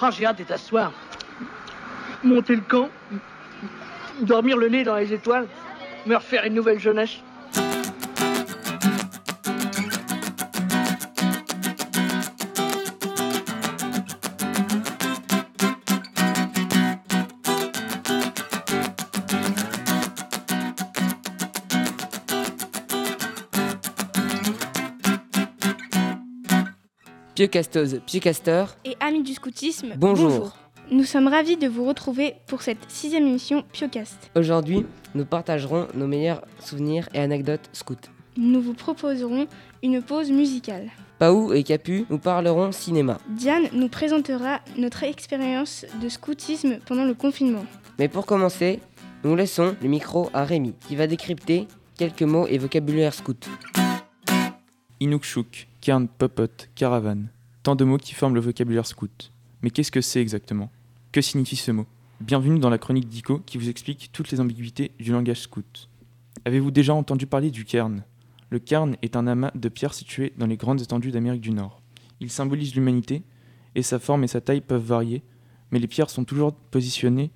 Ah, j'ai hâte soir. Monter le camp, dormir le nez dans les étoiles, me refaire une nouvelle jeunesse. Pieucasteuse, pieucasteur, et amis du scoutisme, Bonjour. Nous sommes ravis de vous retrouver pour cette sixième émission Piocast. aujourd'hui, nous partagerons nos meilleurs souvenirs et anecdotes scouts. Nous vous proposerons une pause musicale. Paou et Capu nous parleront cinéma. Diane nous présentera notre expérience de scoutisme pendant le confinement. Mais pour commencer, nous laissons le micro à Rémi, qui va décrypter quelques mots et vocabulaire scout. Inukshuk, cairn, popote, caravane. Tant de mots qui forment le vocabulaire scout. Mais qu'est-ce que c'est exactement? Que signifie ce mot? Bienvenue dans la chronique d'ICO qui vous explique toutes les ambiguïtés du langage scout. Avez-vous déjà entendu parler du cairn? Le cairn est un amas de pierres situé dans les grandes étendues d'Amérique du Nord. Il symbolise l'humanité et sa forme et sa taille peuvent varier, mais les pierres sont toujours positionnées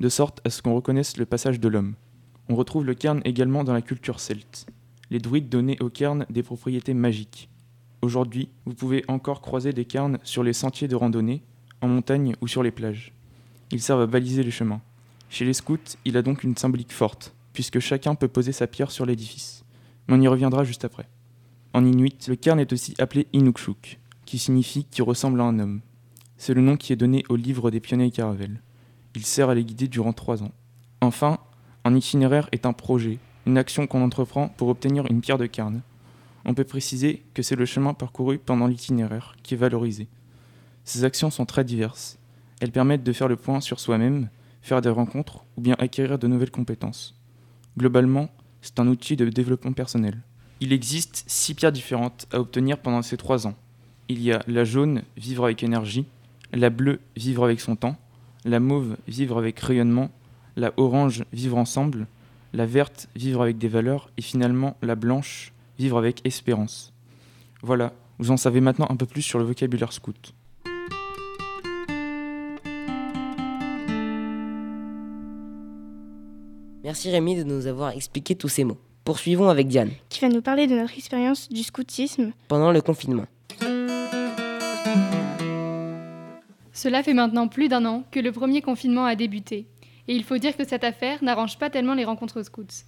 de sorte à ce qu'on reconnaisse le passage de l'homme. On retrouve le cairn également dans la culture celte les druides donnaient aux cairns des propriétés magiques. Aujourd'hui, vous pouvez encore croiser des cairns sur les sentiers de randonnée, en montagne ou sur les plages. Ils servent à baliser les chemins. Chez les scouts, il a donc une symbolique forte, puisque chacun peut poser sa pierre sur l'édifice. Mais on y reviendra juste après. En inuit, le cairn est aussi appelé Inukshuk, qui signifie qui ressemble à un homme. C'est le nom qui est donné au livre des pionniers caravelles. Il sert à les guider durant trois ans. Enfin, un itinéraire est un projet, une action qu'on entreprend pour obtenir une pierre de cairn. On peut préciser que c'est le chemin parcouru pendant l'itinéraire qui est valorisé. Ces actions sont très diverses. Elles permettent de faire le point sur soi-même, faire des rencontres ou bien acquérir de nouvelles compétences. Globalement, c'est un outil de développement personnel. Il existe six pierres différentes à obtenir pendant ces trois ans. Il y a la jaune, vivre avec énergie, la bleue, vivre avec son temps, la mauve, vivre avec rayonnement, la orange, vivre ensemble, la verte, vivre avec des valeurs, et finalement la blanche, vivre avec espérance. Voilà, vous en savez maintenant un peu plus sur le vocabulaire scout. Merci Rémi de nous avoir expliqué tous ces mots. Poursuivons avec Diane, qui va nous parler de notre expérience du scoutisme. pendant le confinement. Cela fait maintenant plus d'un an que le premier confinement a débuté. Et il faut dire que cette affaire n'arrange pas tellement les rencontres scouts.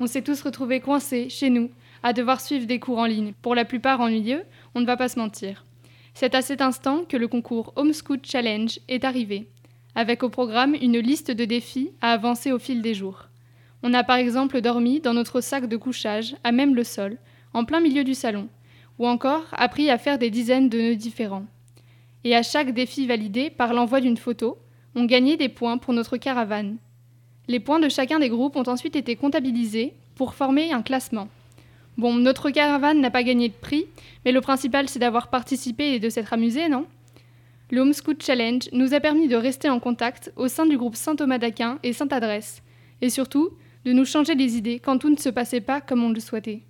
On s'est tous retrouvés coincés, chez nous, à devoir suivre des cours en ligne, pour la plupart ennuyeux, on ne va pas se mentir. C'est à cet instant que le concours Home Scout Challenge est arrivé, avec au programme une liste de défis à avancer au fil des jours. On a par exemple dormi dans notre sac de couchage, à même le sol, en plein milieu du salon, ou encore appris à faire des dizaines de nœuds différents. Et à chaque défi validé par l'envoi d'une photo, on gagnait des points pour notre caravane. Les points de chacun des groupes ont ensuite été comptabilisés pour former un classement. Bon, notre caravane n'a pas gagné de prix, mais le principal c'est d'avoir participé et de s'être amusé, non? Le Challenge nous a permis de rester en contact au sein du groupe Saint-Thomas d'Aquin et Sainte-Adresse, et surtout de nous changer les idées quand tout ne se passait pas comme on le souhaitait.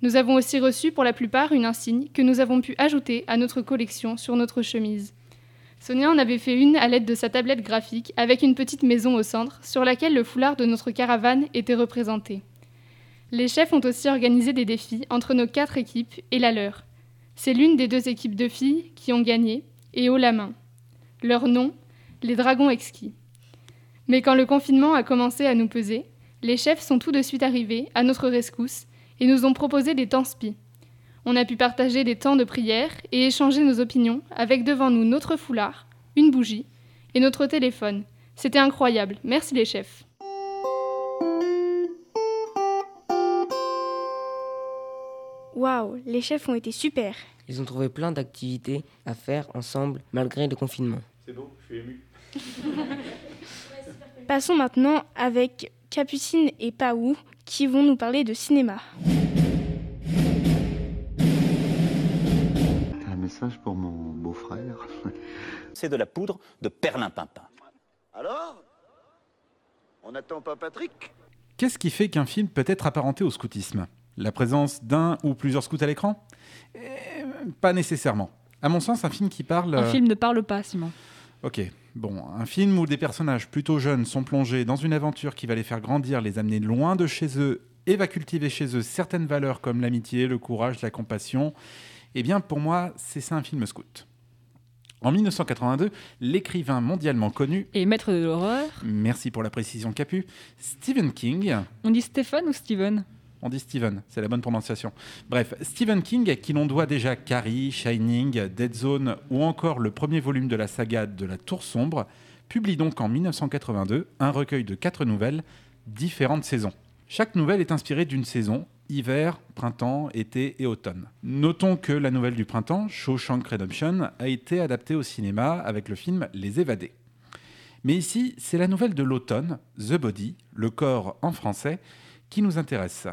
Nous avons aussi reçu pour la plupart une insigne que nous avons pu ajouter à notre collection sur notre chemise. Sonia en avait fait une à l'aide de sa tablette graphique avec une petite maison au centre sur laquelle le foulard de notre caravane était représenté. Les chefs ont aussi organisé des défis entre nos quatre équipes et la leur. C'est l'une des deux équipes de filles qui ont gagné et haut la main. Leur nom, les dragons exquis. Mais quand le confinement a commencé à nous peser, les chefs sont tout de suite arrivés à notre rescousse et nous ont proposé des temps spi. On a pu partager des temps de prière et échanger nos opinions avec devant nous notre foulard, une bougie et notre téléphone. C'était incroyable. Merci les chefs. Waouh, les chefs ont été super. Ils ont trouvé plein d'activités à faire ensemble malgré le confinement. C'est beau, je suis ému. Passons maintenant avec Capucine et Paou qui vont nous parler de cinéma. Message pour mon beau-frère. C'est de la poudre de perlimpinpin. Alors? On n'attend pas Patrick? Qu'est-ce qui fait qu'un film peut être apparenté au scoutisme? La présence d'un ou plusieurs scouts à l'écran? Eh, Pas nécessairement. À mon sens, un film qui parle... Un euh, film ne parle pas, Simon. Ok, bon, un film où des personnages plutôt jeunes sont plongés dans une aventure qui va les faire grandir, les amener loin de chez eux et va cultiver chez eux certaines valeurs comme l'amitié, le courage, la compassion, eh bien pour moi, c'est ça un film scout. En 1982, l'écrivain mondialement connu Et maître de l'horreur Merci pour la précision, Capu. Stephen King. On dit Stéphane ou Steven? On dit Stephen, c'est la bonne prononciation. Bref, Stephen King, à qui l'on doit déjà Carrie, Shining, Dead Zone ou encore le premier volume de la saga de la Tour Sombre, publie donc en 1982 un recueil de quatre nouvelles, différentes saisons. Chaque nouvelle est inspirée d'une saison, hiver, printemps, été et automne. Notons que la nouvelle du printemps, Shawshank Redemption, a été adaptée au cinéma avec le film Les Évadés. Mais ici, c'est la nouvelle de l'automne, The Body, le corps en français, qui nous intéresse.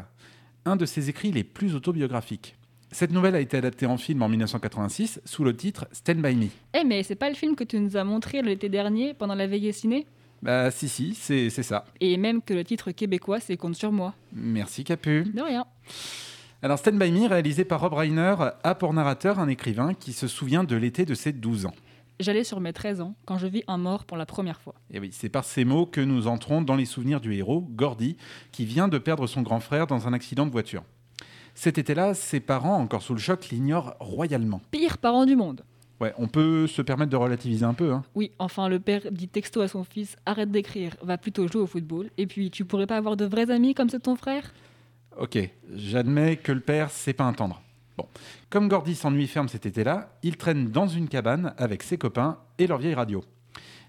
Un de ses écrits les plus autobiographiques. Cette nouvelle a été adaptée en film en 1986 sous le titre Stand By Me. Eh mais c'est pas le film que tu nous as montré l'été dernier pendant la veillée ciné? Bah si si, c'est ça. Et même que le titre québécois c'est Compte sur moi. Merci Capu. De rien. Alors Stand By Me, réalisé par Rob Reiner, a pour narrateur un écrivain qui se souvient de l'été de ses 12 ans. J'allais sur mes 13 ans quand je vis un mort pour la première fois. Et oui, c'est par ces mots que nous entrons dans les souvenirs du héros, Gordy, qui vient de perdre son grand frère dans un accident de voiture. Cet été-là, ses parents, encore sous le choc, l'ignorent royalement. Pire parent du monde. Ouais, on peut se permettre de relativiser un peu. Hein. Oui, enfin le père dit texto à son fils arrête d'écrire, va plutôt jouer au football. Et puis tu pourrais pas avoir de vrais amis comme c'est ton frère? Ok, j'admets que le père, c'est pas un tendre. Bon, comme Gordy s'ennuie ferme cet été-là, il traîne dans une cabane avec ses copains et leur vieille radio.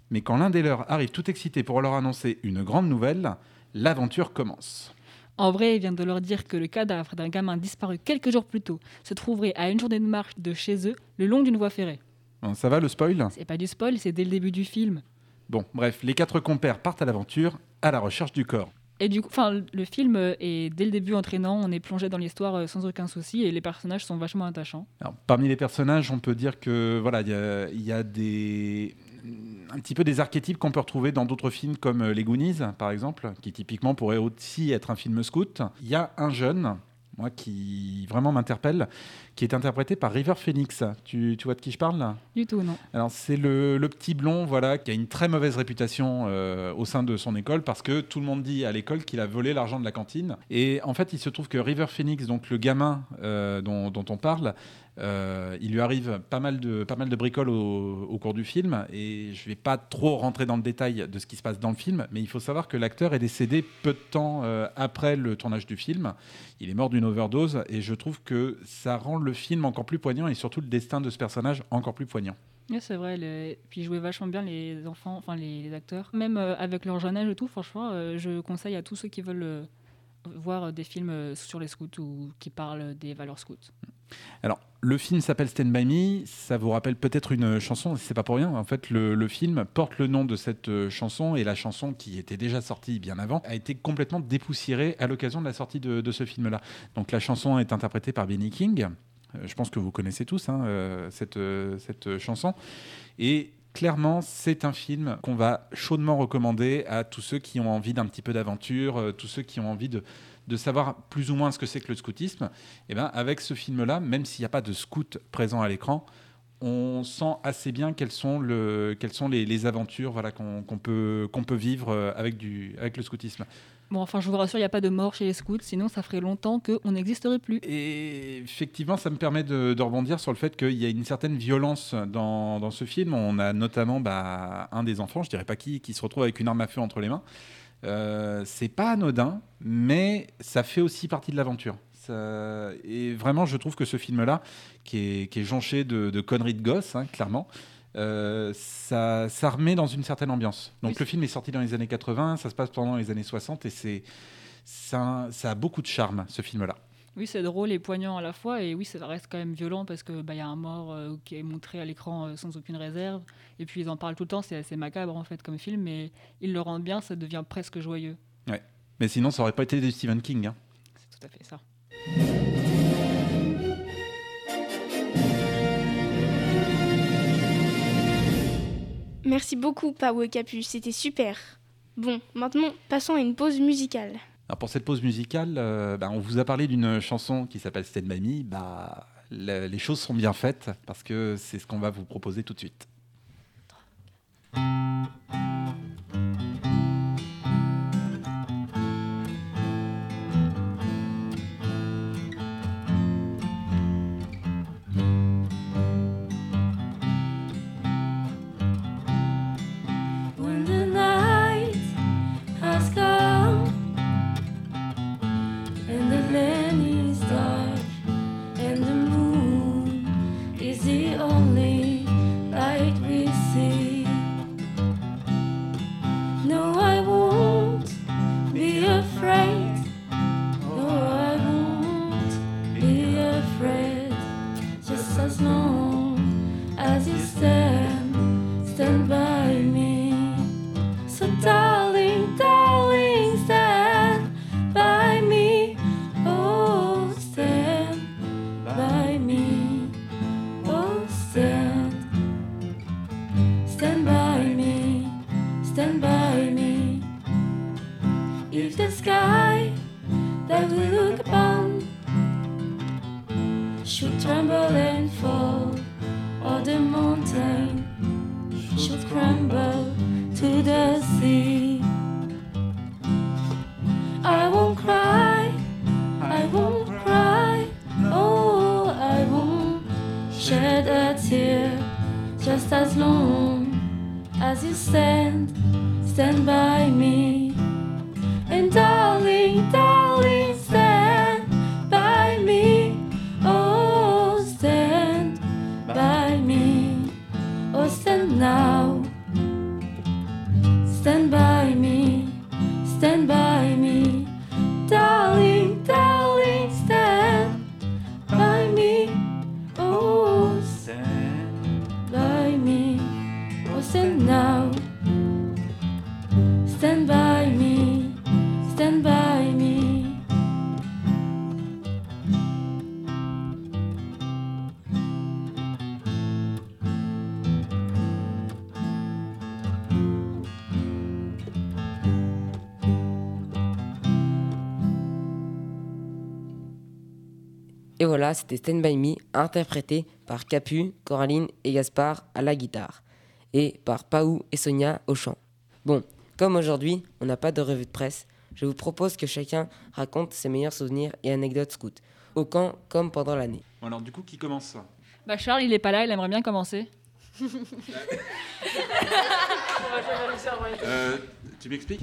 Mais quand l'un des leurs arrive tout excité pour leur annoncer une grande nouvelle, l'aventure commence. En vrai, il vient de leur dire que le cadavre d'un gamin disparu quelques jours plus tôt se trouverait à une journée de marche de chez eux, le long d'une voie ferrée. Bon, ça va le spoil C'est pas du spoil, c'est dès le début du film. Bon, bref, les quatre compères partent à l'aventure, à la recherche du corps. Et du coup, enfin, le film est dès le début entraînant, on est plongé dans l'histoire euh, sans aucun souci et les personnages sont vachement attachants. Alors, parmi les personnages, on peut dire que voilà, il y a, il y a des un petit peu des archétypes qu'on peut retrouver dans d'autres films comme euh, Les Goonies, par exemple, qui typiquement pourrait aussi être un film scout. Il y a un jeune, moi, qui vraiment m'interpelle, qui est interprété par River Phoenix. Tu, tu vois de qui je parle là? Du tout, non. Alors c'est le, le petit blond, voilà, qui a une très mauvaise réputation euh, au sein de son école parce que tout le monde dit à l'école qu'il a volé l'argent de la cantine. Et en fait, il se trouve que River Phoenix, donc le gamin euh, dont, dont on parle, euh, il lui arrive pas mal de, pas bricoles au, cours du film et je vais pas trop rentrer dans le détail de ce qui se passe dans le film, mais il faut savoir que l'acteur est décédé peu de temps euh, après le tournage du film. Il est mort d'une overdose et je trouve que ça rend le film encore plus poignant et surtout le destin de ce personnage encore plus poignant. Ouais, c'est vrai, puis jouaient vachement bien les enfants, enfin les, acteurs. Même euh, avec leur jeune âge et tout, franchement, je conseille à tous ceux qui veulent voir des films euh, sur les scouts ou qui parlent des valeurs scouts. Alors, le film s'appelle Stand By Me. Ça vous rappelle peut-être une chanson, c'est pas pour rien. En fait, le, film porte le nom de cette euh, chanson et la chanson qui était déjà sortie bien avant a été complètement dépoussiérée à l'occasion de la sortie de, ce film-là. Donc, la chanson est interprétée par Benny King. Euh, je pense que vous connaissez tous hein, euh, cette, euh, cette chanson. Et clairement, c'est un film qu'on va chaudement recommander à tous ceux qui ont envie d'un petit peu d'aventure, euh, tous ceux qui ont envie de, de savoir plus ou moins ce que c'est que le scoutisme. Et ben, avec ce film-là, même s'il n'y a pas de scout présent à l'écran, on sent assez bien quelles sont, le, quelles sont les, les aventures voilà, qu'on peut, peut vivre euh, avec, du, avec le scoutisme. Bon, enfin, je vous rassure, il n'y a pas de mort chez les scouts, sinon ça ferait longtemps qu'on n'existerait plus. Et effectivement, ça me permet de, rebondir sur le fait qu'il y a une certaine violence dans, dans ce film. On a notamment bah, un des enfants, je dirais pas qui, qui se retrouve avec une arme à feu entre les mains. Euh, c'est pas anodin, mais ça fait aussi partie de l'aventure. Et vraiment, je trouve que ce film-là, qui est, qui est jonché de, de conneries de gosses, hein, clairement, euh, ça, ça remet dans une certaine ambiance. Donc Oui. le film est sorti dans les années 80, ça se passe pendant les années 60, et c'est ça, ça a beaucoup de charme, ce film-là. Oui, c'est drôle et poignant à la fois, et oui, ça reste quand même violent parce qu'il bah, y a un mort euh, qui est montré à l'écran euh, sans aucune réserve, et puis ils en parlent tout le temps, c'est assez macabre en fait comme film, mais ils le rendent bien, ça devient presque joyeux. Mais sinon, ça aurait pas été de Stephen King. hein. C'est tout à fait ça. Merci beaucoup, Pao Capu, c'était super. Bon, maintenant, passons à une pause musicale. Alors pour cette pause musicale, euh, bah, on vous a parlé d'une chanson qui s'appelle Stand By Me. Bah, les choses sont bien faites parce que c'est ce qu'on va vous proposer tout de suite. Stand by voilà, c'était Stand By Me, interprété par Capu, Coraline et Gaspard à la guitare, et par Paou et Sonia au chant. Bon, comme aujourd'hui, on n'a pas de revue de presse, je vous propose que chacun raconte ses meilleurs souvenirs et anecdotes scouts, au camp comme pendant l'année. Bon, alors du coup, qui commence? Bah Charles, il est pas là, il aimerait bien commencer. Euh, Tu m'expliques?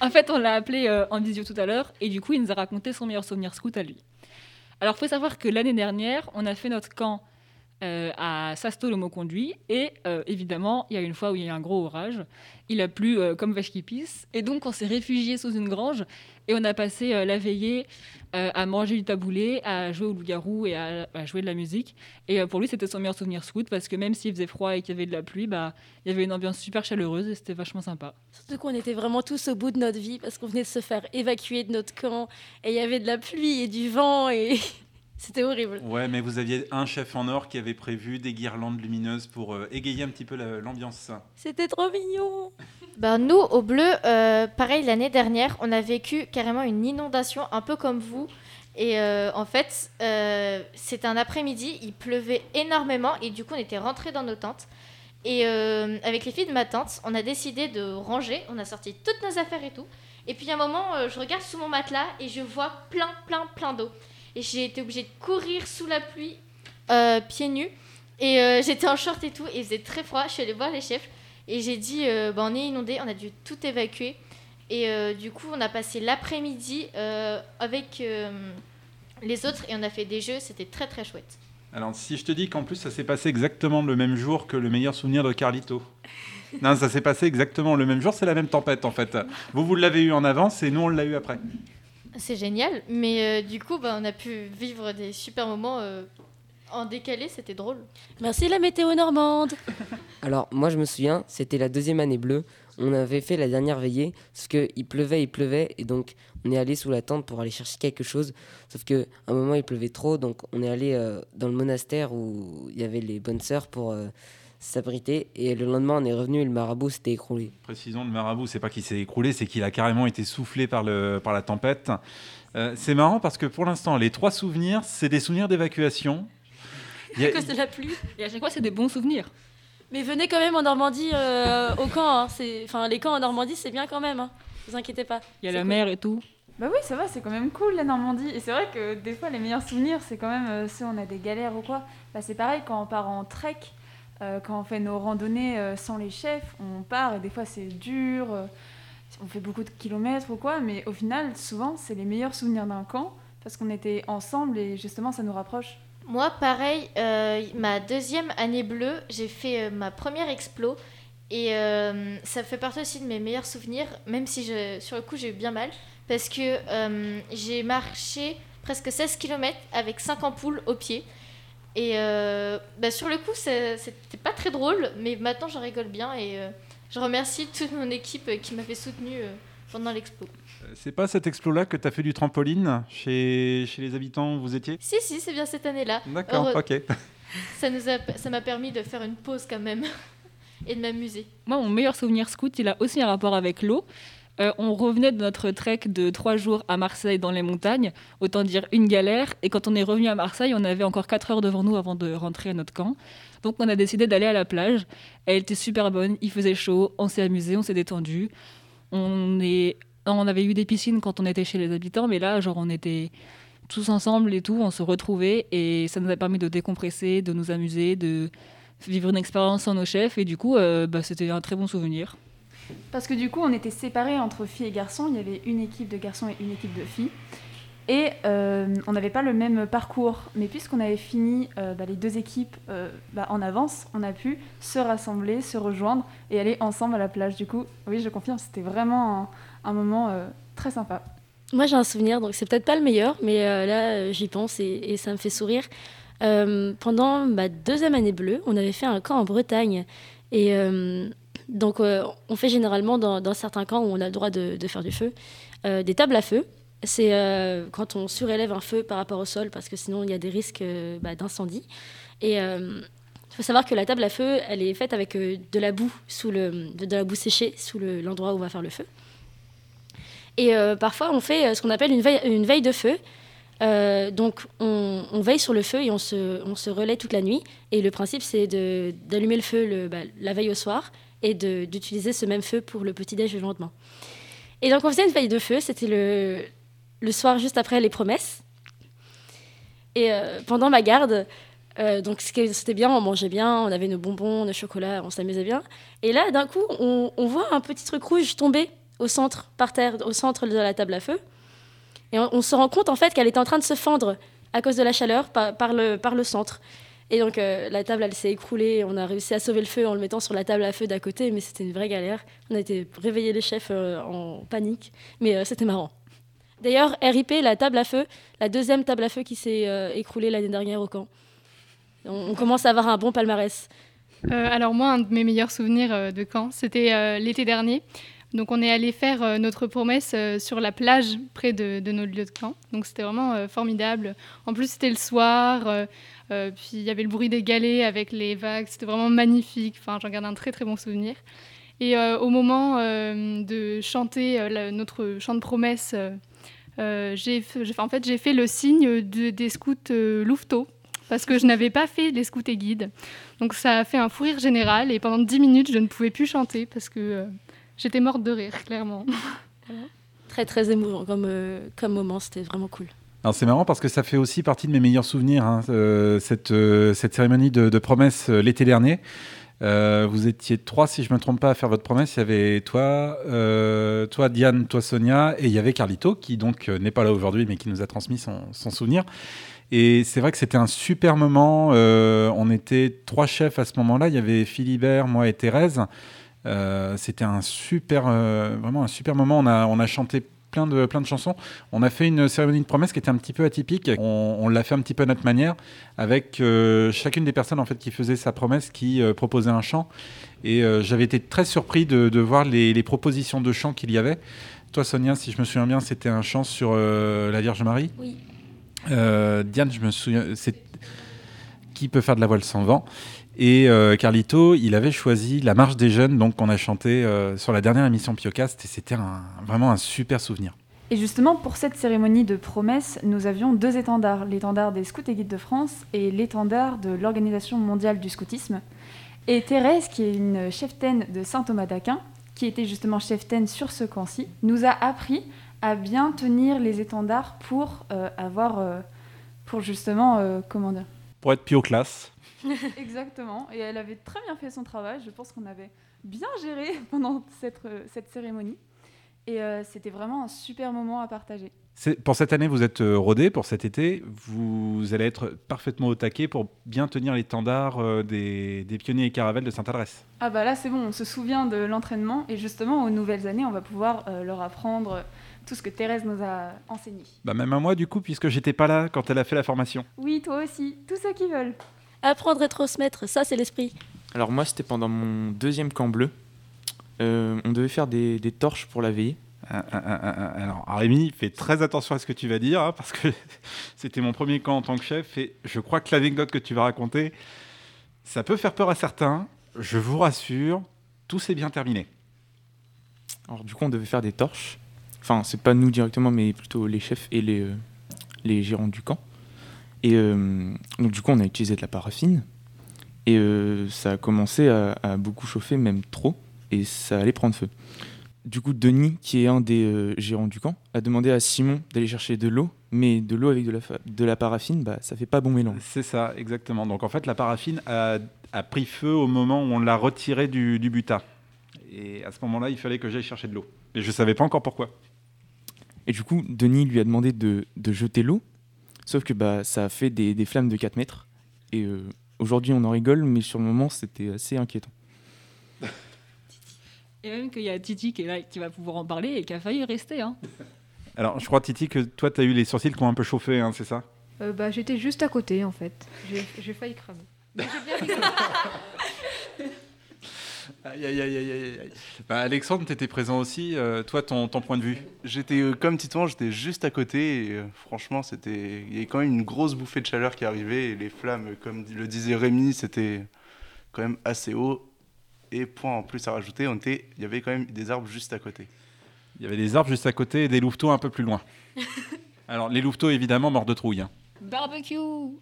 En fait, on l'a appelé euh, en visio tout à l'heure et du coup, il nous a raconté son meilleur souvenir scout à lui. Alors, faut savoir que l'année dernière, on a fait notre camp euh, à Sasto le mot conduit et euh, évidemment, il y a une fois où il y a eu un gros orage. Il a plu euh, comme vache qui pisse et donc on s'est réfugié sous une grange et on a passé la veillée à manger du taboulé, à jouer au loup-garou et à, jouer de la musique. Et pour lui, c'était son meilleur souvenir scout parce que même s'il faisait froid et qu'il y avait de la pluie, bah, il y avait une ambiance super chaleureuse et c'était vachement sympa. Surtout qu'on était vraiment tous au bout de notre vie parce qu'on venait de se faire évacuer de notre camp et il y avait de la pluie et du vent et c'était horrible. Ouais, mais vous aviez un chef en or qui avait prévu des guirlandes lumineuses pour euh, égayer un petit peu la- l'ambiance. C'était trop mignon. Ben, nous, au bleu, euh, pareil, l'année dernière, on a vécu carrément une inondation, un peu comme vous. Et euh, en fait, euh, c'était un après-midi, il pleuvait énormément et du coup, on était rentrés dans nos tentes. Et euh, avec les filles de ma tante, on a décidé de ranger, on a sorti toutes nos affaires et tout. Et puis à un moment, euh, je regarde sous mon matelas et je vois plein, plein, plein d'eau. Et j'ai été obligée de courir sous la pluie, euh, pieds nus. Et euh, j'étais en short et tout, et il faisait très froid. Je suis allée voir les chefs et j'ai dit euh, bah, on est inondé, on a dû tout évacuer. Et euh, du coup, on a passé l'après-midi avec les autres et on a fait des jeux, c'était très très chouette. Alors, si je te dis qu'en plus, ça s'est passé exactement le même jour que le meilleur souvenir de Carlito. non, ça s'est passé exactement le même jour, c'est la même tempête en fait. Vous, vous l'avez eu en avance et nous, on l'a eu après. C'est génial, mais euh, du coup, bah, on a pu vivre des super moments euh, en décalé, c'était drôle. Merci la météo normande. Alors, moi, je me souviens, c'était la deuxième année bleue. On avait fait la dernière veillée, sauf qu'il pleuvait, il pleuvait, et donc on est allé sous la tente pour aller chercher quelque chose. Sauf qu'à un moment, il pleuvait trop, donc on est allé euh, dans le monastère où il y avait les bonnes sœurs pour euh, s'abriter. Et le lendemain, on est revenu et le marabout s'était écroulé. Précisons, le marabout, c'est pas qu'il s'est écroulé, c'est qu'il a carrément été soufflé par, le, par la tempête. Euh, c'est marrant parce que pour l'instant, les trois souvenirs, c'est des souvenirs d'évacuation. Il y a- cause de la pluie. Et à chaque fois, c'est des bons souvenirs. Mais venez quand même en Normandie euh, au camp. hein. C'est- Enfin, les camps en Normandie, c'est bien quand même. Hein. Vous inquiétez pas. Il y a C'est la cool. mer et tout. Bah oui, ça va, c'est quand même cool la Normandie. Et c'est vrai que des fois, les meilleurs souvenirs, c'est quand même euh, ceux où on a des galères ou quoi. Bah, c'est pareil quand on part en trek, euh, quand on fait nos randonnées euh, sans les chefs, on part et des fois c'est dur, euh, on fait beaucoup de kilomètres ou quoi, mais au final, souvent, c'est les meilleurs souvenirs d'un camp parce qu'on était ensemble et justement, ça nous rapproche. Moi, pareil, ma deuxième année bleue, j'ai fait ma première explo. Et ça fait partie aussi de mes meilleurs souvenirs, même si je, sur le coup j'ai eu bien mal. Parce que j'ai marché presque 16 km avec 5 ampoules au pied. Et euh, bah, sur le coup, c'était pas très drôle, mais maintenant j'en rigole bien et euh, je remercie toute mon équipe qui m'a fait soutenue euh, pendant l'expo. C'est pas cet explo-là que tu as fait du trampoline chez, chez les habitants où vous étiez? Si, si, c'est bien cette année-là. D'accord, ok. Ça nous a, ça m'a permis de faire une pause quand même et de m'amuser. Moi, mon meilleur souvenir scout, il a aussi un rapport avec l'eau. Euh, on revenait de notre trek de trois jours à Marseille dans les montagnes, autant dire une galère. Et quand on est revenu à Marseille, on avait encore 4 heures devant nous avant de rentrer à notre camp. Donc on a décidé d'aller à la plage. Elle était super bonne, il faisait chaud, on s'est amusé, on s'est détendu. On avait eu des piscines quand on était chez les habitants, mais là, genre, on était tous ensemble et tout, on se retrouvait et ça nous a permis de décompresser, de nous amuser, de vivre une expérience sans nos chefs. Et du coup, euh, bah, c'était un très bon souvenir. Parce que du coup, on était séparés entre filles et garçons. Il y avait une équipe de garçons et une équipe de filles. Et euh, on n'avait pas le même parcours. Mais puisqu'on avait fini euh, bah, les deux équipes euh, bah, en avance, on a pu se rassembler, se rejoindre et aller ensemble à la plage. Du coup, oui, je confirme, c'était vraiment un, moment très sympa. Moi, j'ai un souvenir, donc c'est peut-être pas le meilleur, mais là, j'y pense et, ça me fait sourire. Pendant ma deuxième année bleue, on avait fait un camp en Bretagne. Et donc, euh, on fait généralement dans, certains camps où on a le droit de, faire du feu, euh, des tables à feu. C'est euh, quand on surélève un feu par rapport au sol, parce que sinon, il y a des risques bah, d'incendie. Et il faut savoir que la table à feu, elle est faite avec de la boue, sous le, de, la boue séchée sous le- l'endroit où on va faire le feu. Et parfois, on fait ce qu'on appelle une veille, de feu. Donc, on, veille sur le feu et on se, relaie toute la nuit. Et le principe, c'est d'allumer le feu bah, la veille au soir et d'utiliser ce même feu pour le petit-déj le lendemain. Et donc, on faisait une veille de feu. C'était le, le soir juste après les promesses. Et euh, pendant ma garde, euh, donc c'était bien, on mangeait bien, on avait nos bonbons, nos chocolats, on s'amusait bien. Et là, d'un coup, on, on voit un petit truc rouge tomber au centre, par terre, au centre de la table à feu. Et on, se rend compte en fait qu'elle était en train de se fendre à cause de la chaleur par le, par le centre. Et donc euh, la table, elle s'est écroulée. On a réussi à sauver le feu en le mettant sur la table à feu d'à côté, mais c'était une vraie galère. On a été réveiller les chefs euh, en panique, mais euh, c'était marrant. D'ailleurs, RIP, la table à feu, la deuxième table à feu qui s'est écroulée l'année dernière au camp. On, on commence à avoir un bon palmarès. Alors moi, un de mes meilleurs souvenirs de camp, c'était l'été dernier. Donc on est allé faire euh, notre promesse euh, sur la plage près de, de notre lieu de camp. Donc c'était vraiment euh, formidable. En plus c'était le soir, puis il y avait le bruit des galets avec les vagues. C'était vraiment magnifique. Enfin, j'en garde un très très bon souvenir. Et au moment de chanter notre chant de promesse, j'ai en fait j'ai fait le signe de- des scouts louveteaux parce que je n'avais pas fait les scouts et guides. Donc ça a fait un fou rire général et pendant 10 minutes je ne pouvais plus chanter parce que j'étais morte de rire, clairement. Très très émouvant comme, euh, comme moment, c'était vraiment cool. Alors c'est marrant parce que ça fait aussi partie de mes meilleurs souvenirs, hein, euh, cette, euh, cette cérémonie de, de promesse euh, l'été dernier. Euh, vous étiez trois, si je ne me trompe pas, à faire votre promesse. Il y avait toi, euh, toi Diane, toi Sonia, et il y avait Carlito, qui donc euh, n'est pas là aujourd'hui, mais qui nous a transmis son, son souvenir. Et c'est vrai que c'était un super moment. euh, on était trois chefs à ce moment-là. Il y avait Philibert, moi et Thérèse. Euh, c'était un super, euh, vraiment un super moment. On a, on a chanté plein de, plein de chansons. On a fait une cérémonie de promesse qui était un petit peu atypique. On, on l'a fait un petit peu à notre manière, avec euh, chacune des personnes en fait qui faisait sa promesse, qui euh, proposait un chant. Et euh, j'avais été très surpris de, de voir les, les propositions de chants qu'il y avait. Toi, Sonia, si je me souviens bien, c'était un chant sur la Vierge Marie. Oui. Diane, je me souviens, c'est qui peut faire de la voile sans vent. Et euh, Carlito, il avait choisi La Marche des Jeunes, donc on a chanté euh, sur la dernière émission Piocast, et c'était un- vraiment un super souvenir. Et justement, pour cette cérémonie de promesse, nous avions deux étendards, l'étendard des Scouts et Guides de France et l'étendard de l'Organisation mondiale du scoutisme. Et Thérèse, qui est une cheftaine de Saint-Thomas d'Aquin, qui était justement cheftaine sur ce camp-ci, nous a appris à bien tenir les étendards pour euh, avoir, euh, pour justement, euh, comment dire? Pour être Pioclasse. Exactement. Et elle avait très bien fait son travail. Je pense qu'on avait bien géré pendant cette, euh, cette cérémonie. Et euh, c'était vraiment un super moment à partager. Pour cette année, vous êtes euh, rodé. Pour cet été, vous allez être parfaitement au taquet pour bien tenir l'étendard euh, des, des pionniers et caravelles de Sainte-Adresse. Ah bah là c'est bon, on se souvient de l'entraînement et justement aux nouvelles années on va pouvoir euh, leur apprendre tout ce que Thérèse nous a enseigné. Bah, même à moi, du coup, puisque j'étais pas là quand elle a fait la formation. Oui, toi aussi, tous ceux qui veulent. Apprendre et transmettre, ça c'est l'esprit. Alors moi, c'était pendant mon deuxième camp bleu. Euh, on devait faire des, des torches pour la veillée. Ah, ah, ah, ah, ah. Alors, Rémi, fais très attention à ce que tu vas dire, hein, parce que c'était mon premier camp en tant que chef, et je crois que l'anecdote que tu vas raconter, ça peut faire peur à certains. Je vous rassure, tout s'est bien terminé. Alors du coup, on devait faire des torches. Enfin, c'est pas nous directement, mais plutôt les chefs et les, euh, les gérants du camp. Et euh, donc du coup, on a utilisé de la paraffine. Et euh, ça a commencé à, à beaucoup chauffer, même trop. Et ça allait prendre feu. Du coup, Denis, qui est un des euh, gérants du camp, a demandé à Simon d'aller chercher de l'eau. Mais de l'eau avec de la, fa- de la paraffine, bah, ça fait pas bon mélange. C'est ça, exactement. Donc en fait, la paraffine a, a pris feu au moment où on l'a retirée du, du butin. Et à ce moment-là, il fallait que j'aille chercher de l'eau. Mais je savais pas encore pourquoi. Et du coup, Denis lui a demandé de, de jeter l'eau. Sauf que bah, ça a fait des, des flammes de 4 mètres. Et euh, aujourd'hui, on en rigole, mais sur le moment, c'était assez inquiétant. Et même qu'il y a Titi qui est là, qui va pouvoir en parler et qui a failli rester. Hein. Alors, je crois, Titi, que toi, tu as eu les sourcils qui ont un peu chauffé, hein, c'est ça? Euh, bah, j'étais juste à côté en fait. J'ai j'ai failli cramer. J'ai bien rigolé. Aïe, aïe, aïe, aïe, aïe, aïe. Bah, Alexandre, tu étais présent aussi. Euh, toi, ton, ton point de vue? J'étais euh, comme Titouan, j'étais juste à côté et euh, franchement, c'était il y avait quand même une grosse bouffée de chaleur qui arrivait et les flammes, comme le disait Rémi, c'était quand même assez haut. Et point en plus à rajouter, on était, il y avait quand même des arbres juste à côté. Il y avait des arbres juste à côté et des louveteaux un peu plus loin. Alors, les louveteaux, évidemment, morts de trouille. hein. Barbecue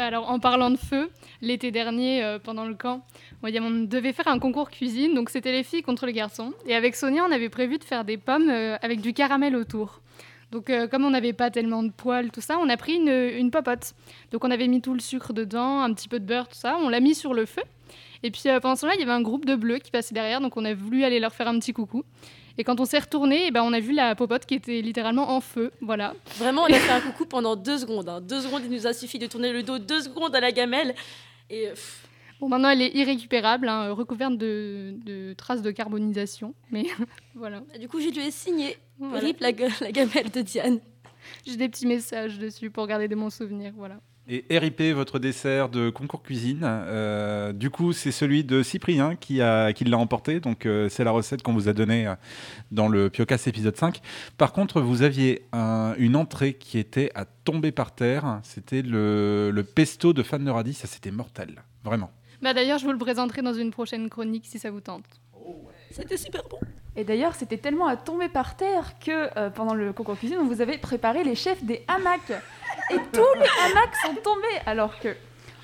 Alors, en parlant de feu, l'été dernier, euh, pendant le camp, on devait faire un concours cuisine, donc c'était les filles contre les garçons. Et avec Sonia, on avait prévu de faire des pommes euh, avec du caramel autour. Donc, euh, comme on n'avait pas tellement de poils, tout ça, on a pris une, une popote. Donc, on avait mis tout le sucre dedans, un petit peu de beurre, tout ça. On l'a mis sur le feu. Et puis, pendant ce temps-là, il y avait un groupe de bleus qui passait derrière, donc on a voulu aller leur faire un petit coucou. Et quand on s'est retourné, eh ben, on a vu la popote qui était littéralement en feu. Voilà. Vraiment, on a fait un coucou pendant deux secondes. hein. Deux secondes, il nous a suffi de tourner le dos deux secondes à la gamelle. Et pff, Bon, maintenant, elle est irrécupérable, hein, recouverte de, de traces de carbonisation. Mais voilà. du coup, je lui ai signé. Voilà. Rip la, la gamelle de Diane. J'ai des petits messages dessus pour garder de mon souvenir. Voilà. Et RIP, votre dessert de concours cuisine, euh, du coup, c'est celui de Cyprien qui, a, qui l'a emporté. Donc, euh, c'est la recette qu'on vous a donnée euh, dans le Piocas épisode 5. Par contre, vous aviez un- une entrée qui était à tomber par terre. C'était le, le pesto de fan de radis. Ça, c'était mortel. Vraiment. Bah, D'ailleurs, je vous le présenterai dans une prochaine chronique si ça vous tente. C'était super bon. Et d'ailleurs, c'était tellement à tomber par terre que euh, pendant le concours cuisine, on vous avait préparé les chefs des hamacs. Et tous les hamacs sont tombés, alors que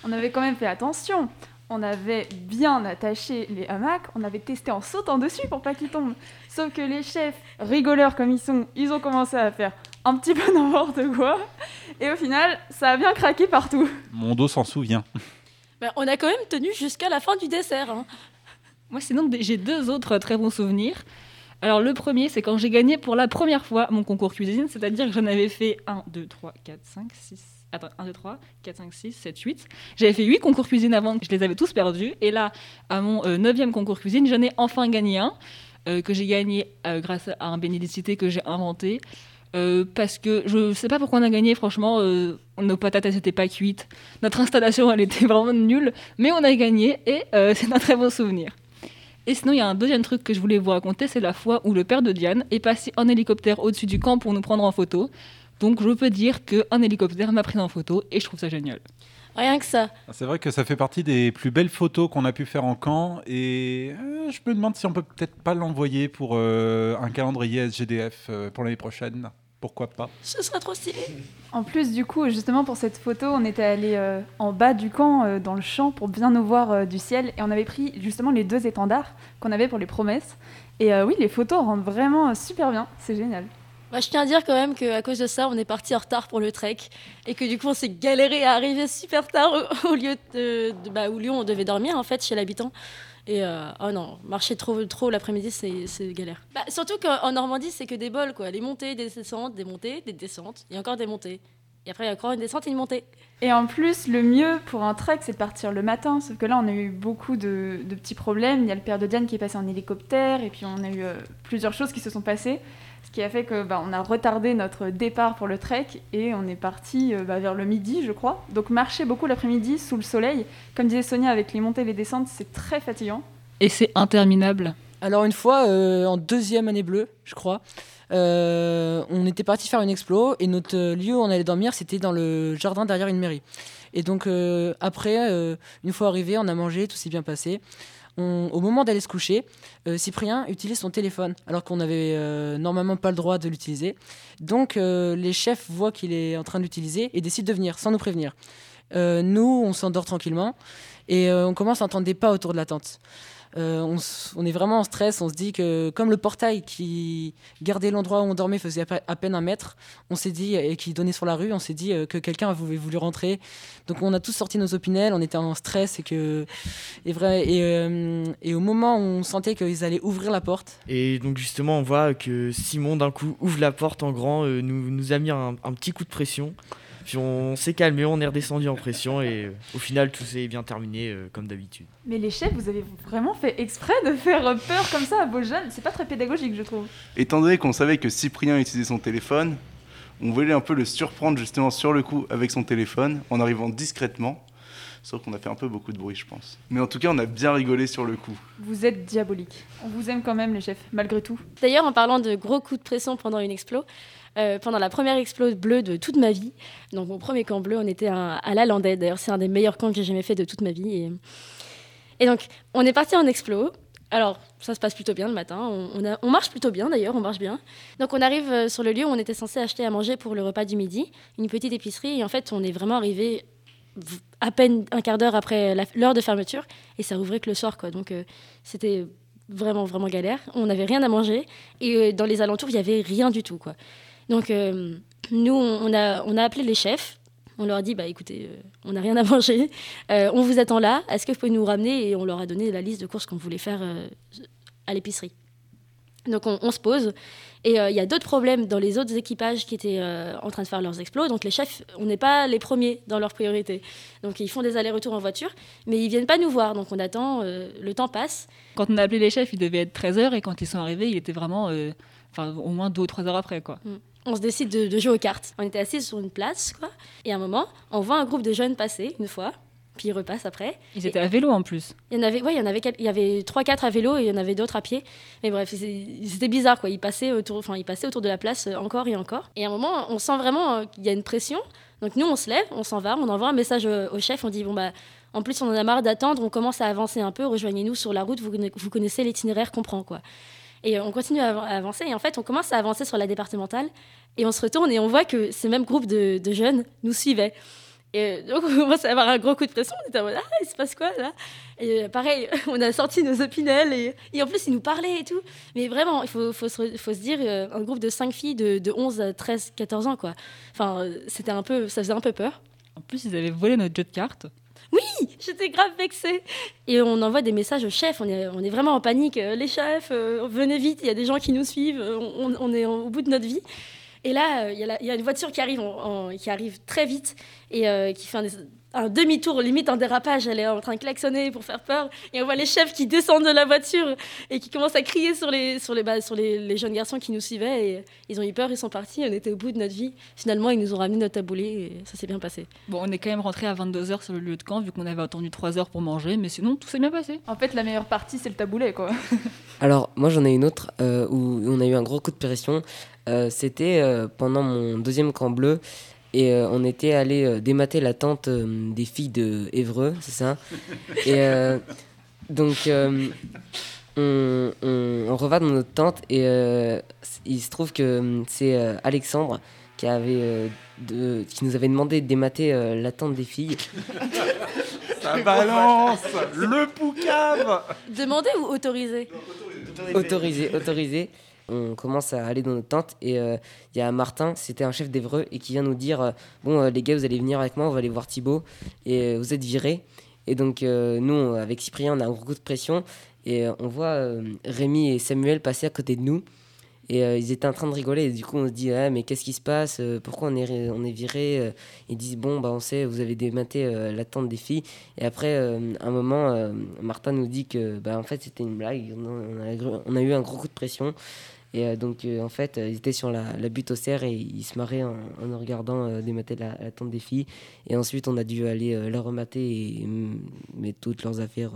on avait quand même fait attention. On avait bien attaché les hamacs, on avait testé en sautant dessus pour pas qu'ils tombent. Sauf que les chefs, rigoleurs comme ils sont, ils ont commencé à faire un petit peu n'importe quoi. Et au final, ça a bien craqué partout. Mon dos s'en souvient. Bah, on a quand même tenu jusqu'à la fin du dessert. hein. Moi, sinon, j'ai deux autres très bons souvenirs. Alors, le premier, c'est quand j'ai gagné pour la première fois mon concours cuisine, c'est-à-dire que j'en avais fait 1, 2, 3, 4, 5, 6. Attends, 1, 2, 3, 4, 5, 6, 7, 8. J'avais fait 8 concours cuisine avant, je les avais tous perdus. Et là, à mon euh, neuvième concours cuisine, j'en ai enfin gagné un, euh, que j'ai gagné euh, grâce à un bénédicité que j'ai inventé. Euh, parce que je sais pas pourquoi on a gagné, franchement, euh, nos patates elles étaient pas cuites, notre installation elle était vraiment nulle, mais on a gagné et euh, c'est un très bon souvenir. Et sinon, il y a un deuxième truc que je voulais vous raconter, c'est la fois où le père de Diane est passé en hélicoptère au-dessus du camp pour nous prendre en photo. Donc je peux dire qu'un hélicoptère m'a pris en photo et je trouve ça génial. Rien que ça. C'est vrai que ça fait partie des plus belles photos qu'on a pu faire en camp et euh, je me demande si on peut peut-être pas l'envoyer pour euh, un calendrier SGDF euh, pour l'année prochaine. Pourquoi pas Ce sera trop stylé. En plus, du coup, justement pour cette photo, on était allé euh, en bas du camp, euh, dans le champ, pour bien nous voir euh, du ciel. Et on avait pris justement les deux étendards qu'on avait pour les promesses. Et euh, oui, les photos rendent vraiment euh, super bien. C'est génial. Moi, je tiens à dire quand même qu'à cause de ça, on est parti en retard pour le trek et que du coup, on s'est galéré à arriver super tard au, au lieu de, de- bah, où lieu on devait dormir en fait chez l'habitant. Et euh, oh non, marcher trop, trop l'après-midi, c'est c'est galère. Bah, surtout qu'en Normandie, c'est que des bols quoi. Les montées, des descentes, des montées, des descentes, et encore des montées. Et après, il y a encore une descente et une montée. Et en plus, le mieux pour un trek, c'est de partir le matin. Sauf que là, on a eu beaucoup de, de petits problèmes. Il y a le père de Diane qui est passé en hélicoptère, et puis on a eu euh, plusieurs choses qui se sont passées. Qui a fait que bah, on a retardé notre départ pour le trek et on est parti euh, bah, vers le midi, je crois. Donc marcher beaucoup l'après-midi sous le soleil. Comme disait Sonia, avec les montées et les descentes, c'est très fatigant. Et c'est interminable. Alors une fois, euh, en deuxième année bleue, je crois, euh, on était parti faire une explo et notre lieu où on allait dormir, c'était dans le jardin derrière une mairie. Et donc euh, après, euh, une fois arrivé, on a mangé, tout s'est bien passé. Au moment d'aller se coucher, euh, Cyprien utilise son téléphone alors qu'on n'avait euh, normalement pas le droit de l'utiliser. Donc euh, les chefs voient qu'il est en train de l'utiliser et décident de venir sans nous prévenir. Nous, on s'endort tranquillement et euh, on commence à entendre des pas autour de la tente. Euh, on, est vraiment en stress, on se dit que comme le portail qui gardait l'endroit où on dormait faisait à, pe- à peine un mètre, on s'est dit, et qui donnait sur la rue, on s'est dit euh, que quelqu'un avait voulu rentrer. Donc on a tous sorti nos opinels, on était en stress et que... Vrai, et, au moment où on sentait qu'ils allaient ouvrir la porte, Et donc justement, on voit que Simon d'un coup ouvre la porte en grand, nous, a mis un petit coup de pression. Puis on s'est calmé, on est redescendu en pression et euh, au final tout s'est bien terminé euh, comme d'habitude. Mais les chefs, vous avez vraiment fait exprès de faire peur comme ça à vos jeunes? C'est pas très pédagogique, je trouve. Étant donné qu'on savait que Cyprien utilisait son téléphone, on voulait un peu le surprendre justement sur le coup avec son téléphone, en arrivant discrètement. Sauf qu'on a fait un peu beaucoup de bruit, je pense. Mais en tout cas, on a bien rigolé sur le coup. Vous êtes diabolique. On vous aime quand même, les chefs, malgré tout. D'ailleurs, en parlant de gros coups de pression pendant une explo, euh, pendant la première explo bleue de toute ma vie, donc mon premier camp bleu, on était à, à la Landais. D'ailleurs, c'est un des meilleurs camps que j'ai jamais fait de toute ma vie. Et, donc, on est parti en explo. Alors, ça se passe plutôt bien le matin. On, marche plutôt bien d'ailleurs, on marche bien. Donc, on arrive euh, sur le lieu où on était censé acheter à manger pour le repas du midi, une petite épicerie. Et en fait, on est vraiment arrivé à peine un quart d'heure après l'heure de fermeture et ça ouvrait que le soir quoi donc euh, c'était vraiment vraiment galère on n'avait rien à manger et dans les alentours il y avait rien du tout quoi donc euh, nous on a on a appelé les chefs on leur a dit bah écoutez euh, on n'a rien à manger Euh, on vous attend là est-ce que vous pouvez nous ramener et on leur a donné la liste de courses qu'on voulait faire à l'épicerie donc on, on se pose et il y a d'autres problèmes dans les autres équipages qui étaient en train de faire leurs explos. Donc les chefs, on n'est pas les premiers dans leur priorité. Donc ils font des allers-retours en voiture, mais ils viennent pas nous voir. Donc on attend, le temps passe. Quand on a appelé les chefs, il devait être 13h et quand ils sont arrivés, il était vraiment enfin, au moins 2 ou 3 heures après. quoi. Mm. On se décide de, de jouer aux cartes. On était assis sur une place, quoi. Et à un moment, on voit un groupe de jeunes passer une fois, puis ils repassent après. Ils Et- étaient à vélo en plus. Il y en avait, ouais, il y en avait, il y avait 3-4 à vélo et il y en avait d'autres à pied. Mais bref, c'était bizarre, quoi. Ils passaient autour, enfin, ils passaient autour de la place euh, encore et encore. Et à un moment, on sent vraiment euh, qu'il y a une pression. Donc nous, on se lève, on s'en va, on envoie un message au, chef, on dit, bon, bah, en plus, on en a marre d'attendre, on commence à avancer un peu, rejoignez-nous sur la route, vous connaissez l'itinéraire qu'on prend, quoi. Et on continue à, av- à avancer, et en fait, on commence à avancer sur la départementale, et on se retourne et on voit que ces mêmes groupes de, jeunes nous suivaient. Et euh, donc, on commence à avoir un gros coup de pression. On était en ah, il se passe quoi là? Et euh, pareil, on a sorti nos opinels et, en plus, ils nous parlaient et tout. Mais vraiment, il faut, faut, se, faut se dire, euh, un groupe de 5 filles de, de 11 à 13, 14 ans, quoi. Enfin, c'était un peu, ça faisait un peu peur. En plus, ils avaient volé notre jeu de cartes. Oui, j'étais grave vexée. Et on envoie des messages aux chefs, on est, on est vraiment en panique. Euh, Les chefs, euh, venez vite, il y a des gens qui nous suivent, euh, on, est au bout de notre vie. Et là, il y, a une voiture qui arrive, en- qui arrive très vite et qui fait un, un demi-tour, limite un dérapage. Elle est en train de klaxonner pour faire peur. Et on voit les chefs qui descendent de la voiture et qui commencent à crier sur les, sur les, bah, sur les, les jeunes garçons qui nous suivaient. Et ils ont eu peur, ils sont partis. On était au bout de notre vie. Finalement, ils nous ont ramené notre taboulé et ça s'est bien passé. Bon, on est quand même rentré à 22h sur le lieu de camp, vu qu'on avait attendu 3 heures pour manger, mais sinon, tout s'est bien passé. En fait, la meilleure partie, c'est le taboulet, quoi. Alors, moi, j'en ai une autre euh, où on a eu un gros coup de pression. Euh, C'était euh, pendant mon deuxième camp bleu. Et euh, on était allé euh, démater la tente euh, des filles de Évreux, c'est ça? Et euh, donc, euh, on, on, on reva dans notre tente et euh, il se trouve que c'est euh, Alexandre qui, avait, euh, de- qui nous avait demandé de démater euh, la tente des filles. Ça balance Le poucave Demander ou autoriser autorisé, autorisé. On commence à aller dans notre tente et euh, il y a Martin, c'était un chef d'Evreux, et qui vient nous dire euh, Bon, euh, les gars, vous allez venir avec moi, on va aller voir Thibaut, et euh, vous êtes virés. Et donc, euh, nous, avec Cyprien, on a un gros coup de pression, et euh, on voit euh, Rémi et Samuel passer à côté de nous. Et euh, ils étaient en train de rigoler, et du coup, on se dit Ah, Mais qu'est-ce qui se passe? Euh, Pourquoi on est, on est virés Euh, Ils disent Bon, bah, on sait, vous avez dématé euh, la tente des filles. Et après, euh, un moment, Martin nous dit que, bah, en fait, c'était une blague. On a, eu un gros coup de pression. Et donc, en fait, ils étaient sur la, la butte au cerf et ils se marraient en, en regardant démater la, la des filles. Et ensuite, on a dû aller la remater et mm, mettre toutes leurs affaires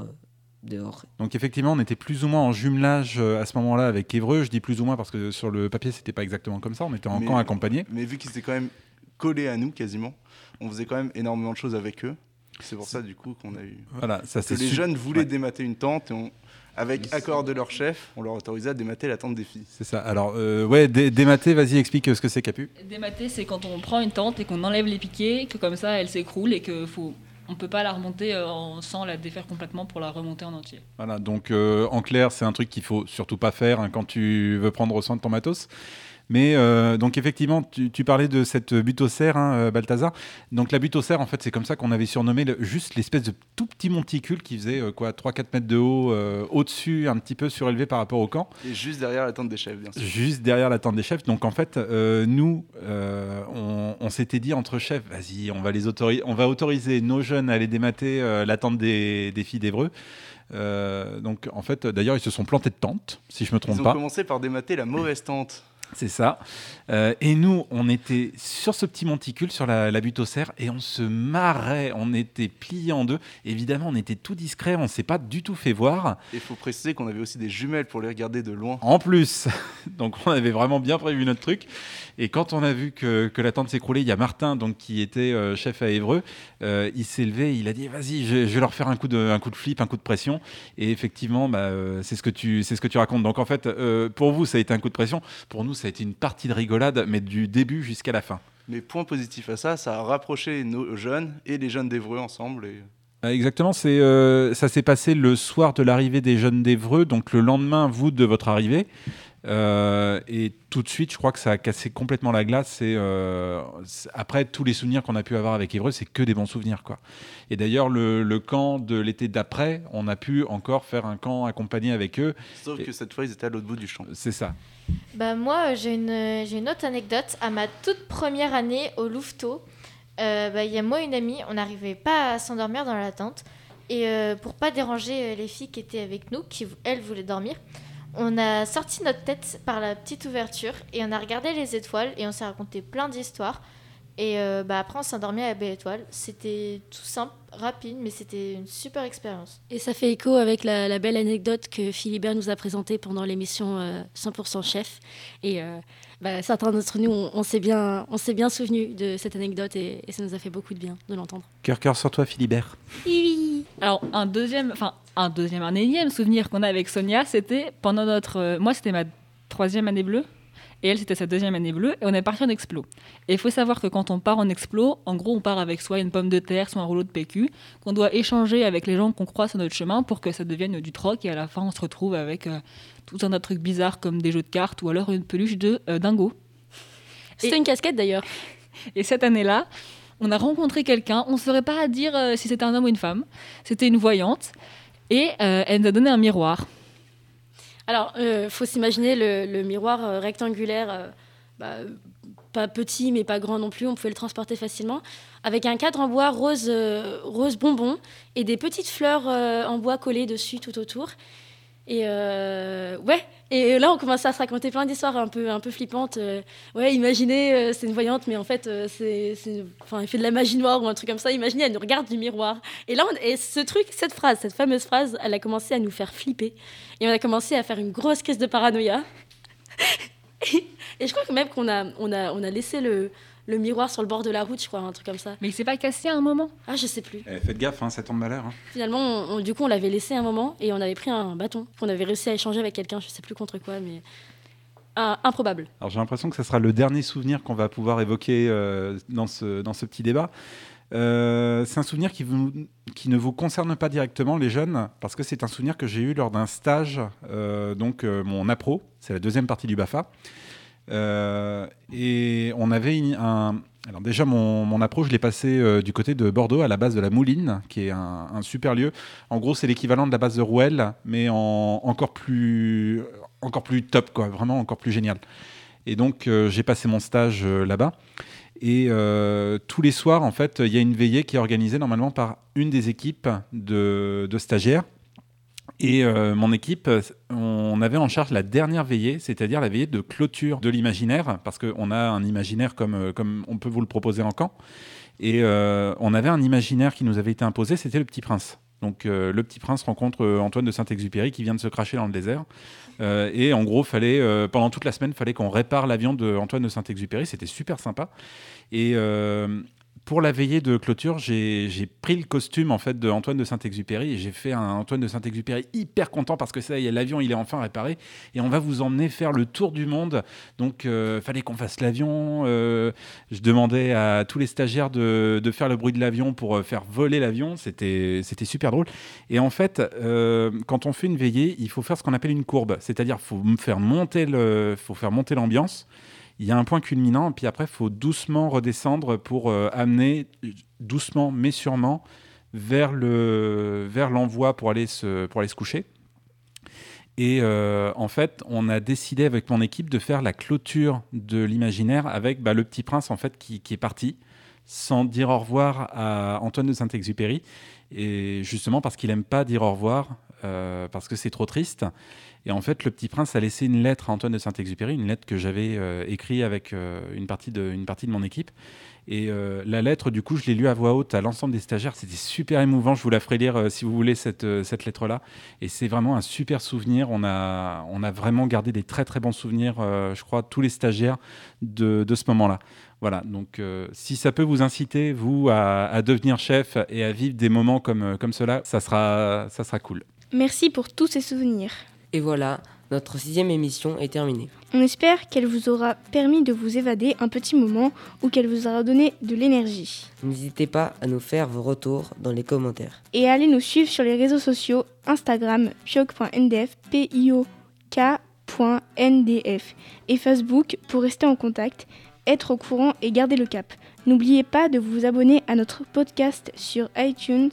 dehors. Donc effectivement, on était plus ou moins en jumelage euh, à ce moment-là avec Évreux. Je dis plus ou moins parce que sur le papier, c'était pas exactement comme ça. On était en Mais- camp accompagné. Mais vu qu'ils étaient quand même collés à nous quasiment, on faisait quand même énormément de choses avec eux. C'est pour ça du coup qu'on a eu. Voilà, ça, c'est les su- jeunes voulaient ouais. démater une tente et on, avec accord de leur chef, on leur autorisait à démater la tente des filles. C'est ça. Alors, euh, ouais, dé- démater, vas-y, explique euh, ce que c'est, Capu. Démater, c'est quand on prend une tente et qu'on enlève les piquets, que comme ça elle s'écroule et que faut, on peut pas la remonter euh, sans la défaire complètement pour la remonter en entier. Voilà, donc euh, en clair, c'est un truc qu'il faut surtout pas faire hein, quand tu veux prendre soin de ton matos. Mais euh, donc effectivement, tu, tu parlais de cette cerf, hein, euh, Balthazar. Donc la cerf, en fait, c'est comme ça qu'on avait surnommé le- juste l'espèce de tout petit monticule qui faisait euh, quoi 3-4 mètres de haut, euh, au-dessus, un petit peu surélevé par rapport au camp. Et juste derrière la tente des chefs, bien sûr. Juste derrière la tente des chefs. Donc en fait, nous, on, on s'était dit entre chefs, vas-y, on va les autoriser, on va autoriser nos jeunes à aller démater la tente des, des filles d'Evreux. Euh, donc en fait, d'ailleurs, ils se sont plantés de tente, si je me trompe Ils ont pas. commencé par démater la mauvaise tente. C'est ça. Euh, et nous, on était sur ce petit monticule, sur la, la butte au cerf, et on se marrait. On était pliés en deux. Évidemment, on était tout discret, on s'est pas du tout fait voir. Et il faut préciser qu'on avait aussi des jumelles pour les regarder de loin. En plus, donc on avait vraiment bien prévu notre truc. Et quand on a vu que, que la tente s'écroulait, il y a Martin, donc qui était euh, chef à Évreux, euh, il s'est levé, il a dit vas-y, je, je vais leur faire un coup de, un coup de flip, un coup de pression. Et effectivement, bah, euh, c'est ce que tu, c'est ce que tu racontes. Donc en fait, pour vous, ça a été un coup de pression. Pour nous, ça a été une partie de rigolade, mais du début jusqu'à la fin. Mais point positif à ça, ça a rapproché nos jeunes et les jeunes d'Evreux ensemble. Et... Euh, Exactement, c'est euh, ça s'est passé le soir de l'arrivée des jeunes d'Evreux, donc le lendemain, vous, de votre arrivée. Euh, et tout de suite, je crois que ça a cassé complètement la glace. Et euh, après, tous les souvenirs qu'on a pu avoir avec Évreux, c'est que des bons souvenirs. Quoi. Et d'ailleurs, le, le camp de l'été d'après, on a pu encore faire un camp accompagné avec eux. Sauf Et- que cette fois, ils étaient à l'autre bout du champ. C'est ça. Bah moi, j'ai une, j'ai une autre anecdote. À ma toute première année au Louveteau, euh, bah, il y a moi et une amie, on n'arrivait pas à s'endormir dans la tente. Et euh, pour pas déranger les filles qui étaient avec nous, qui elles voulaient dormir, on a sorti notre tête par la petite ouverture et on a regardé les étoiles et on s'est raconté plein d'histoires. Et euh, bah, après, on s'est endormi à la belle étoile. C'était tout simple, rapide, mais c'était une super expérience. Et ça fait écho avec la, la belle anecdote que Philibert nous a présentée pendant l'émission euh, 100% Chef. Et euh, bah, certains d'entre nous, on, on s'est bien, on s'est bien souvenu de cette anecdote et, et ça nous a fait beaucoup de bien de l'entendre. Cœur, cœur sur toi, Philibert. Oui. Alors un deuxième, enfin un deuxième, un énième souvenir qu'on a avec Sonia, c'était pendant notre, euh, moi c'était ma troisième année bleue. Et elle, c'était sa deuxième année bleue, et on est parti en explo. Et il faut savoir que quand on part en explo, en gros, on part avec soit une pomme de terre, soit un rouleau de PQ, qu'on doit échanger avec les gens qu'on croise sur notre chemin pour que ça devienne du troc, et à la fin, on se retrouve avec euh, tout un tas de trucs bizarres comme des jeux de cartes ou alors une peluche de euh, dingo. C'était une casquette d'ailleurs. Et cette année-là, on a rencontré quelqu'un, on ne saurait pas dire euh, si c'était un homme ou une femme, c'était une voyante, et euh, elle nous a donné un miroir. Alors, il faut s'imaginer le, miroir euh, rectangulaire, euh, bah, pas petit mais pas grand non plus, on pouvait le transporter facilement, avec un cadre en bois rose, euh, rose bonbon et des petites fleurs euh, en bois collées dessus tout autour. Et euh, ouais, et là on commençait à se raconter plein d'histoires un peu, un peu flippantes. euh, ouais, imaginez, euh, c'est une voyante, mais en fait, euh, c'est, enfin, elle fait de la magie noire ou un truc comme ça. Imaginez, elle nous regarde du miroir. Et là, et ce truc, cette phrase, cette fameuse phrase, elle a commencé à nous faire flipper. Et on a commencé à faire une grosse crise de paranoïa. et, et je crois que même qu'on a, on a, on a laissé le, le miroir sur le bord de la route, je crois, un truc comme ça. Mais il s'est pas cassé à un moment? Ah, je sais plus. Eh, faites gaffe, hein, ça tombe malheur. hein. Finalement, on- on- du coup, on l'avait laissé un moment et on avait pris un bâton qu'on avait réussi à échanger avec quelqu'un, je sais plus contre quoi, mais Ah, improbable. Alors j'ai l'impression que ça sera le dernier souvenir qu'on va pouvoir évoquer euh, dans, ce, dans ce petit débat. Euh, c'est un souvenir qui, vous- qui ne vous concerne pas directement, les jeunes, parce que c'est un souvenir que j'ai eu lors d'un stage, euh, donc euh, mon appro, c'est la deuxième partie du BAFA. Euh, et on avait un. Alors, déjà, mon, mon appro, je l'ai passé euh, du côté de Bordeaux, à la base de la Mouline, qui est un, super lieu. En gros, c'est l'équivalent de la base de Rouel, mais en, encore, plus, encore plus top, quoi, vraiment encore plus génial. Et donc, euh, j'ai passé mon stage là-bas. Et tous les soirs, en fait, il y a une veillée qui est organisée normalement par une des équipes de stagiaires. Et euh, mon équipe, on avait en charge la dernière veillée, c'est-à-dire la veillée de clôture de l'imaginaire, parce qu'on a un imaginaire comme, euh, comme on peut vous le proposer en camp. Et euh, on avait un imaginaire qui nous avait été imposé, c'était le Petit Prince. Donc euh, le Petit Prince rencontre euh, Antoine de Saint-Exupéry qui vient de se cracher dans le désert. Euh, et en gros, fallait, euh, pendant toute la semaine, fallait qu'on répare l'avion de Antoine de Saint-Exupéry. C'était super sympa. Et euh, pour la veillée de clôture, j'ai pris le costume en fait de Antoine de Saint-Exupéry et j'ai fait un Antoine de Saint-Exupéry hyper content parce que ça, l'avion il est enfin réparé et on va vous emmener faire le tour du monde. Donc, euh, fallait qu'on fasse l'avion. euh, je demandais à tous les stagiaires de, faire le bruit de l'avion pour euh, faire voler l'avion. C'était super drôle. Et en fait, euh, quand on fait une veillée, il faut faire ce qu'on appelle une courbe, c'est-à-dire faut faut faire monter l'ambiance. Il y a un point culminant, puis après, il faut doucement redescendre pour euh, amener doucement mais sûrement vers le vers l'envoi pour aller se pour aller se coucher. Et euh, en fait, on a décidé avec mon équipe de faire la clôture de l'imaginaire avec bah, le petit prince en fait qui, est parti sans dire au revoir à Antoine de Saint-Exupéry. Et justement parce qu'il aime pas dire au revoir, euh, parce que c'est trop triste. Et en fait, le petit prince a laissé une lettre à Antoine de Saint-Exupéry, une lettre que j'avais euh, écrite avec euh, une, partie de, mon équipe. Et euh, la lettre, du coup, je l'ai lue à voix haute à l'ensemble des stagiaires. C'était super émouvant. Je vous la ferai lire si vous voulez cette, lettre-là. Et c'est vraiment un super souvenir. On a, vraiment gardé des très très bons souvenirs, je crois, tous les stagiaires de, ce moment-là. Voilà, donc si ça peut vous inciter, vous, à, devenir chef et à vivre des moments comme, comme cela, ça sera, ça sera cool. Merci pour tous ces souvenirs. Et voilà, notre sixième émission est terminée. On espère qu'elle vous aura permis de vous évader un petit moment ou qu'elle vous aura donné de l'énergie. N'hésitez pas à nous faire vos retours dans les commentaires. Et allez nous suivre sur les réseaux sociaux Instagram pioc.ndf, p i o k.ndf et Facebook pour rester en contact, être au courant et garder le cap. N'oubliez pas de vous abonner à notre podcast sur iTunes,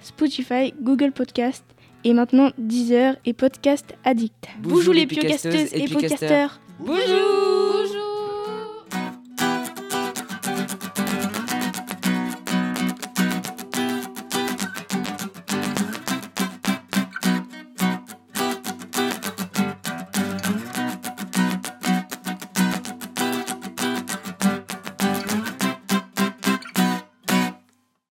Spotify, Google Podcast et maintenant Deezer et Podcast Addict. Bonjour les piocasteuses et podcasteurs. piocasteurs. Bonjour